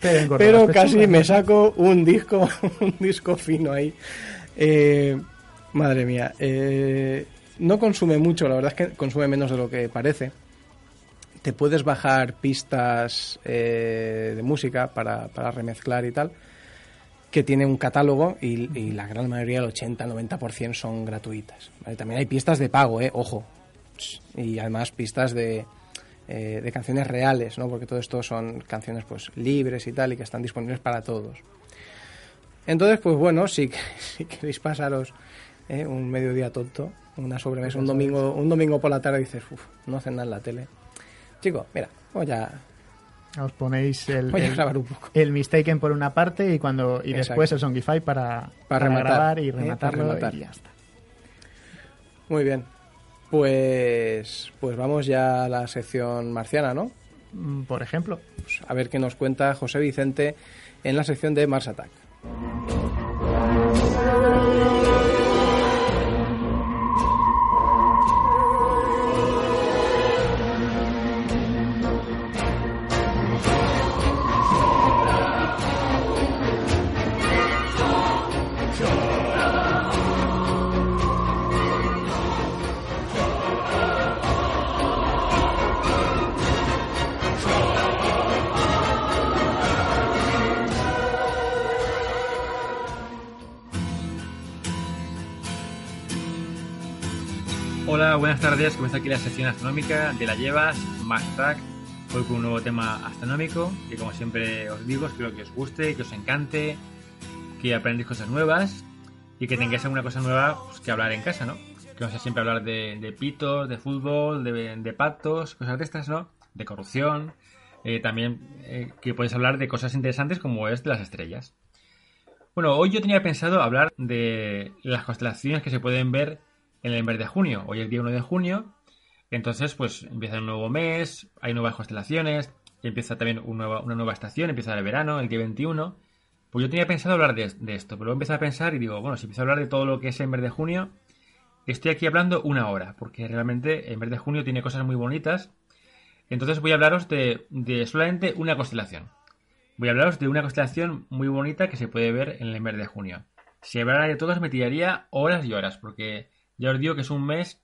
Pero casi me saco un disco, un disco fino ahí. Eh, madre mía. eh, no consume mucho, la verdad es que consume menos de lo que parece. Te puedes bajar pistas eh, de música para, para remezclar y tal, que tiene un catálogo y, y la gran mayoría, el 80-90% son gratuitas. ¿vale? También hay pistas de pago, eh, ojo. Y además pistas de, eh, de canciones reales, ¿no? Porque todo esto son canciones pues libres y tal y que están disponibles para todos. Entonces, pues bueno, si, si queréis pasaros eh, un mediodía tonto, una sobremesa, un domingo, un domingo por la tarde dices, uff, no hacen nada en la tele. Chico, mira, voy a, Os ponéis el, voy a grabar un poco. el Mistaken por una parte y cuando y Exacto. después el Songify para, para, rematar, grabar y ¿eh? Rematarlo rematar. y ya está. Muy bien. Pues, pues vamos ya a la sección marciana, ¿no? Mm, Por ejemplo, Pues a ver qué nos cuenta José Vicente en la sección de Mars Attack. Buenas tardes. Comienza aquí la sección astronómica de la Llevas, Track. Hoy con un nuevo tema astronómico que, como siempre os digo, espero que os guste, que os encante, que aprendáis cosas nuevas y que tengáis alguna cosa nueva pues, que hablar en casa, ¿no? Que no sea siempre hablar de, de pitos, de fútbol, de, de pactos, cosas de estas, ¿no? De corrupción. Eh, también eh, que podéis hablar de cosas interesantes como es de las estrellas. Bueno, hoy yo tenía pensado hablar de las constelaciones que se pueden ver en el mes de junio. Hoy es el día 1 de junio. Entonces, pues empieza un nuevo mes, hay nuevas constelaciones, y empieza también una nueva estación, empieza el verano, el día 21. Pues yo tenía pensado hablar de, de esto, pero luego empecé a pensar y digo, bueno, si empiezo a hablar de todo lo que es el mes de junio, estoy aquí hablando una hora, porque realmente el mes de junio tiene cosas muy bonitas. Entonces voy a hablaros de, de solamente una constelación. Voy a hablaros de una constelación muy bonita que se puede ver en el mes de junio. Si hablara de todas me tiraría horas y horas, porque ya os digo que es un mes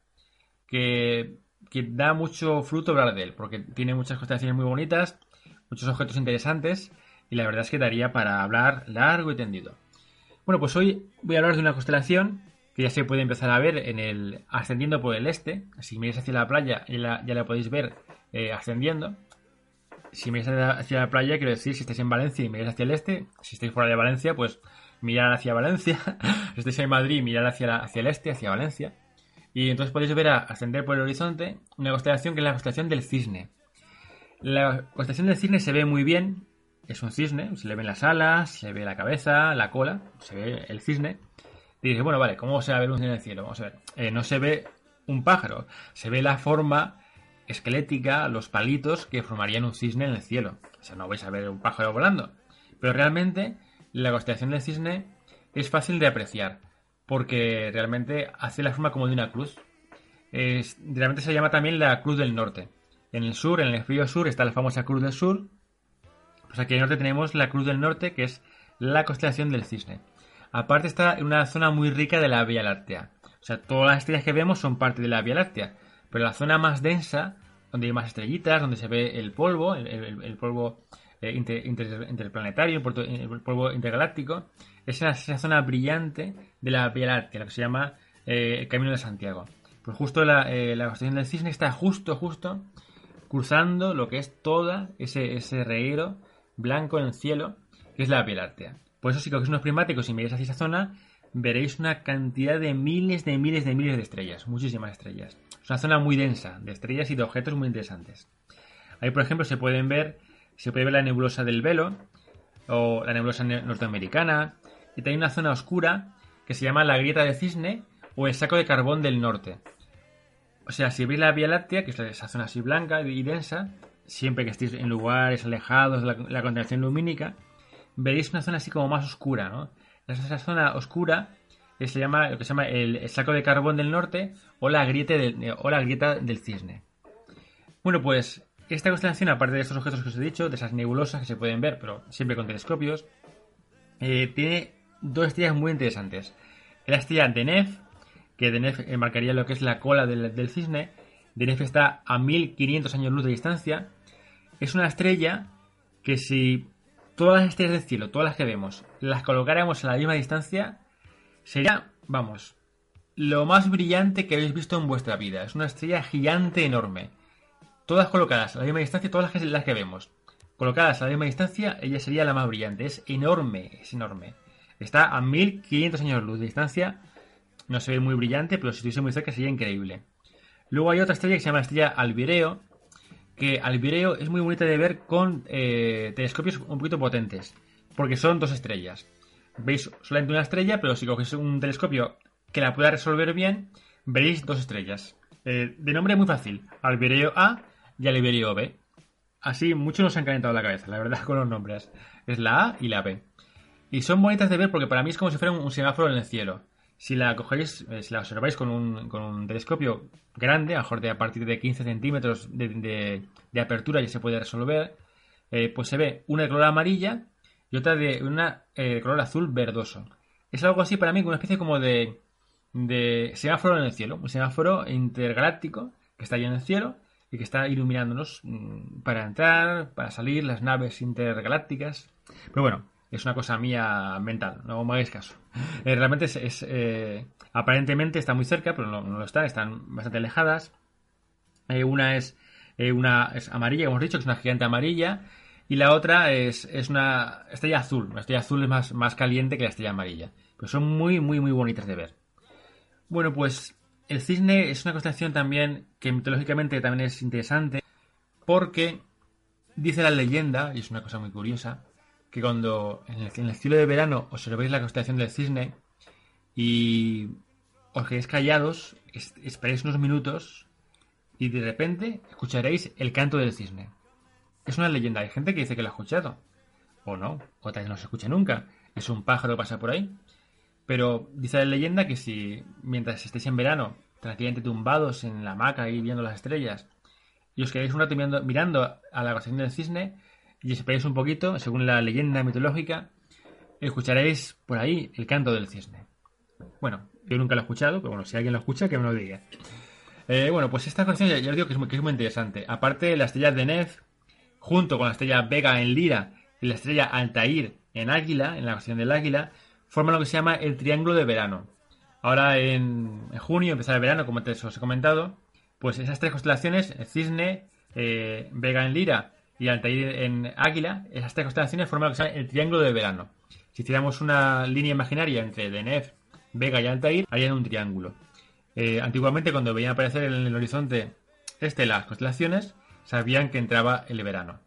que, que da mucho fruto hablar de él, porque tiene muchas constelaciones muy bonitas, muchos objetos interesantes, y la verdad es que daría para hablar largo y tendido. Bueno, pues hoy voy a hablar de una constelación que ya se puede empezar a ver en el ascendiendo por el este. Si miráis hacia la playa, ya la, la podéis ver eh, ascendiendo. Si miráis hacia, hacia la playa, quiero decir, si estáis en Valencia y miráis hacia el este, si estáis fuera de Valencia, pues mirar hacia Valencia. si estáis en Madrid, mirar hacia, hacia el este, hacia Valencia. Y entonces podéis ver a ascender por el horizonte una constelación que es la constelación del cisne. La constelación del cisne se ve muy bien. Es un cisne, se le ven las alas, se ve la cabeza, la cola, se ve el cisne. Y dices, bueno, vale, ¿cómo se va a ver un cisne en el cielo? Vamos a ver. Eh, no se ve un pájaro, se ve la forma esquelética, los palitos que formarían un cisne en el cielo. O sea, no vais a ver un pájaro volando. Pero realmente la constelación del cisne es fácil de apreciar, porque realmente hace la forma como de una cruz. Es- realmente se llama también la Cruz del Norte. En el sur, en el frío sur, está la famosa Cruz del Sur. Pues aquí en el norte tenemos la Cruz del Norte, que es la constelación del cisne. Aparte está en una zona muy rica de la Vía Láctea. O sea, todas las estrellas que vemos son parte de la Vía Láctea. Pero la zona más densa, donde hay más estrellitas, donde se ve el polvo, el, polvo eh, inter- inter- interplanetario, polvo- el polvo intergaláctico, es esa, zona brillante de la Vía Láctea, lo que se llama eh, el Camino de Santiago. Pues justo la, eh, del cisne está justo, justo cruzando lo que es toda ese, ese blanco en el cielo, que es la Vía Láctea. Por eso si cogéis unos prismáticos y miráis hacia esa zona, veréis una cantidad de miles de miles de miles de estrellas, muchísimas estrellas. Es una zona muy densa de estrellas y de objetos muy interesantes. Ahí, por ejemplo, se pueden ver, se puede ver la nebulosa del velo, o la nebulosa ne- norteamericana, y también una zona oscura que se llama la grieta de cisne o el saco de carbón del norte. O sea, si veis la Vía Láctea, que es esa zona así blanca y densa, siempre que estéis en lugares alejados de la, la contaminación lumínica, veréis una zona así como más oscura, ¿no? Esa, zona oscura que se llama, lo que se llama el, el saco de carbón del norte o la, grieta del, o la grieta del cisne. Bueno, pues esta constelación, aparte de estos objetos que os he dicho, de esas nebulosas que se pueden ver, pero siempre con telescopios, eh, tiene dos estrellas muy interesantes. La estrella Denef, que Denef marcaría lo que es la cola del, del cisne. Denef está a 1500 años luz de distancia. Es una estrella que si todas las estrellas del cielo, todas las que vemos, las colocáramos a la misma distancia, sería, vamos, lo más brillante que habéis visto en vuestra vida. Es una estrella gigante enorme. Todas colocadas a la misma distancia, todas las que, que vemos. Colocadas a la misma distancia, ella sería la más brillante. Es enorme, es enorme. Está a 1500 años luz de distancia. No se ve muy brillante, pero si estuviese muy cerca sería increíble. Luego hay otra estrella que se llama la estrella Albireo, que Albireo es muy bonita de ver con eh, telescopios un poquito potentes, porque son dos estrellas. Veis solamente una estrella, pero si cogéis un telescopio que la pueda resolver bien, veréis dos estrellas. Eh, de nombre muy fácil, Albireo A y Albireo B. Así, muchos nos han calentado la cabeza, la verdad, con los nombres. Es la A y la B. Y son bonitas de ver porque para mí es como si fuera un, semáforo en el cielo. Si la cogéis, eh, si la observáis con un, con un telescopio grande, a lo de a partir de 15 centímetros de, de- apertura ya se puede resolver, eh, pues se ve una de color amarilla y otra de una eh, de color azul verdoso. Es algo así para mí, una especie como de, de semáforo en el cielo, un semáforo intergaláctico que está ahí en el cielo y que está iluminándonos mm, para entrar, para salir, las naves intergalácticas. Pero bueno, es una cosa mía mental, no me hagáis caso. Eh, realmente es, eh, aparentemente está muy cerca, pero no, lo están, están bastante alejadas. Eh, una es una es amarilla, como hemos dicho, que es una gigante amarilla. Y la otra es, es una estrella azul. La estrella azul es más, más caliente que la estrella amarilla. Pero son muy, muy, muy bonitas de ver. Bueno, pues el cisne es una constelación también que mitológicamente también es interesante porque dice la leyenda, y es una cosa muy curiosa, que cuando en el, en el cielo de verano observéis la constelación del cisne y os quedéis callados, es- esperéis unos minutos y de repente escucharéis el canto del cisne. Es una leyenda, hay gente que dice que lo ha escuchado. O no, o tal vez no se escucha nunca. Es un pájaro que pasa por ahí. Pero dice la leyenda que si mientras estéis en verano, tranquilamente tumbados en la hamaca y viendo las estrellas, y os quedáis un rato mirando, a la constelación del cisne y esperáis un poquito, según la leyenda mitológica, escucharéis por ahí el canto del cisne. Bueno, yo nunca lo he escuchado, pero bueno, si alguien lo escucha, que me lo diga. Eh, bueno, pues esta cuestión ya, ya os digo que es, muy, que es muy interesante. Aparte, la estrella de Nef, junto con la estrella Vega en Lira y la estrella Altair en Águila, en la cuestión del Águila, forman lo que se llama el Triángulo de Verano. Ahora en, junio empezará el verano, como os he comentado, pues esas tres constelaciones, el Cisne, eh, Vega en Lira y Altair en Águila, esas tres constelaciones forman lo que se llama el Triángulo de Verano. Si hiciéramos una línea imaginaria entre Denef, Vega y Altair, harían un triángulo. Eh, antiguamente, cuando veían aparecer en el horizonte este las constelaciones, sabían que entraba el verano.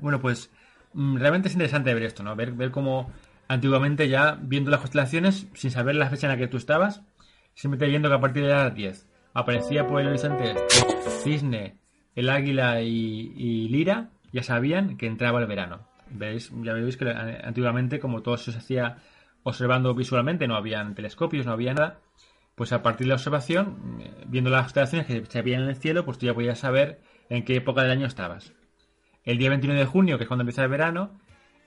Bueno, pues mm, realmente es interesante ver esto, ¿no? Ver cómo antiguamente ya viendo las constelaciones, sin saber la fecha en la que tú estabas, simplemente viendo que a partir de las 10 aparecía por el horizonte Cisne, el Águila y, y Lira, ya sabían que entraba el verano. ¿Veis? Ya veis que antiguamente, como todo se hacía observando visualmente, no habían telescopios, no había nada, pues a partir de la observación, eh, viendo las constelaciones que se veían en el cielo, pues tú ya podías saber en qué época del año estabas. El día 29 de junio, que es cuando empieza el verano,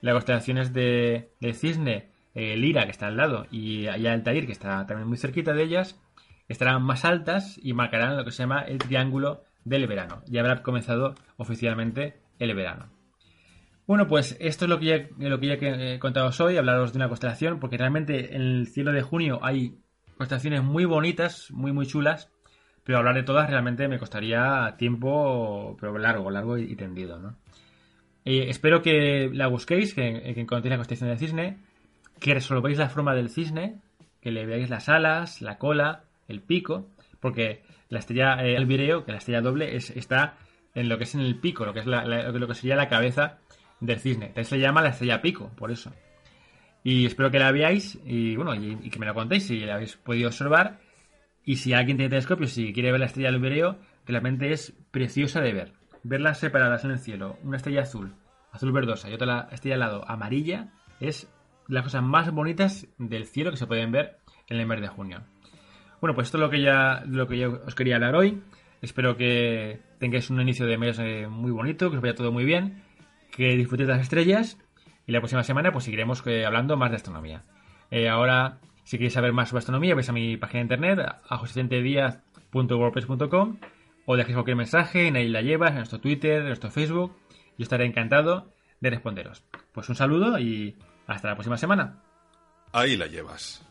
las constelaciones de, del cisne, eh, Lira, que está al lado, y, y Altair, que está también muy cerquita de ellas, estarán más altas y marcarán lo que se llama el triángulo del verano. Ya habrá comenzado oficialmente el verano. Bueno, pues esto es lo que ya, lo que ya he eh, contado hoy, hablaros de una constelación, porque realmente en el cielo de junio hay constelaciones muy bonitas, muy muy chulas, pero hablar de todas realmente me costaría tiempo, pero largo, largo y tendido, ¿no? Eh, espero que la busquéis, que, que encontréis la constelación del cisne, que resolvéis la forma del cisne, que le veáis las alas, la cola, el pico, porque la estrella eh, Albireo, que la estrella doble, es, está en lo que es en el pico, lo que es la- lo que sería la cabeza del cisne. Entonces se llama la estrella pico, por eso. Y espero que la veáis y bueno, y, que me lo contéis si la habéis podido observar. Y si alguien tiene telescopio, si quiere ver la estrella Albireo, realmente es preciosa de ver. Verlas separadas en el cielo, una estrella azul, azul verdosa y otra la estrella al lado amarilla, es las cosas más bonitas del cielo que se pueden ver en el mes de junio. Bueno, pues esto es lo que ya, lo que yo os quería hablar hoy. Espero que tengáis un inicio de mes eh, muy bonito, que os vaya todo muy bien, que disfrutéis de las estrellas y la próxima semana pues seguiremos eh, hablando más de astronomía. Eh, ahora, si queréis saber más sobre astronomía, vais a mi página de internet, a o dejéis cualquier mensaje en ahí la llevas, en nuestro Twitter, en nuestro Facebook. Yo estaré encantado de responderos. Pues un saludo y hasta la próxima semana. Ahí la llevas.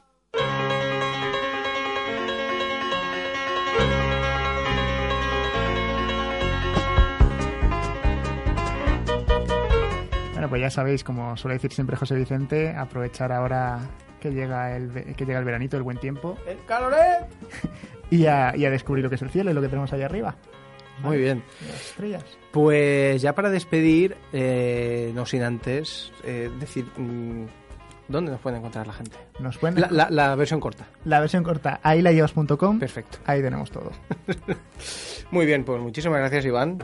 Bueno, pues ya sabéis, como suele decir siempre José Vicente, aprovechar ahora que llega el, que llega el veranito, el buen tiempo. ¡El caloré! y a, y a descubrir lo que es el cielo y lo que tenemos ahí arriba. Muy bien. Las estrellas. Pues ya para despedir, eh, no sin antes eh, decir mm, dónde nos puede encontrar la gente. Nos pueden... La, La, la- la versión corta. versión corta, ahí la llevas.com, Perfecto. ahí tenemos todo. Muy bien, pues muchísimas gracias, Iván.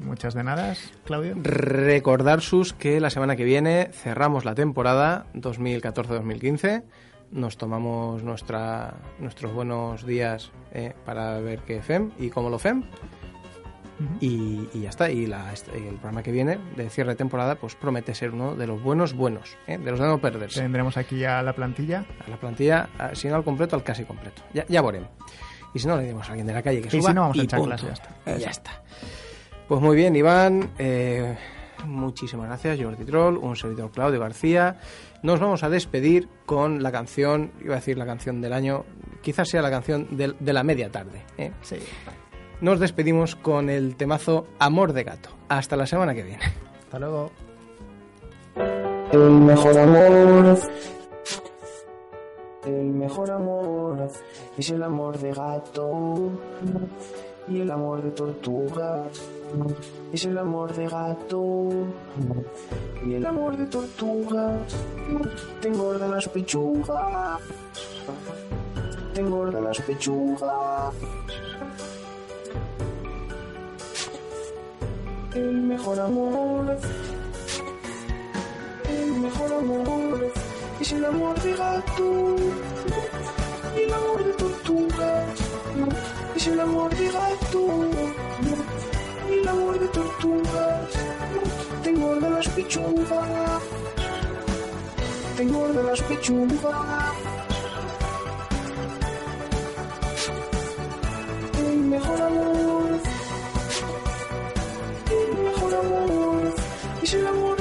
Muchas de nada, Claudio. Recordar sus que la semana que viene cerramos la temporada 2014-2015. Nos tomamos nuestra, nuestros buenos días eh, para ver qué FEM y cómo lo FEM. Y, y ya está. Y la- el programa que viene de cierre de temporada pues promete ser uno de los buenos buenos, eh, de los de no perderse. Tendremos aquí a la plantilla. A la plantilla, a- si no al completo, al casi completo. Ya, ya veremos. Y si no, le dimos a alguien de la calle que Y suba. si no, vamos a y echar punto. clase, ya está. Y ya está. Pues muy bien, Iván. eh, muchísimas gracias, Jordi Troll, un servidor Claudio García. Nos vamos a despedir con la canción, iba a decir la canción del año, quizás sea la canción de, la media tarde. ¿eh? Sí. Nos despedimos con el temazo Amor de Gato. Hasta la semana que viene. Hasta luego. El mejor amor. El mejor amor es el amor de gato y el amor de tortuga es el amor de gato y el amor de tortuga te engorda las pechugas. Te engorda las pechugas. El mejor amor. El mejor amor. Es el amor de gato y el amor de tortuga es el amor de gato el amor de tortuga te engorda las pechugas te engorda las pechugas el mejor amor. El mejor amor. Es el amor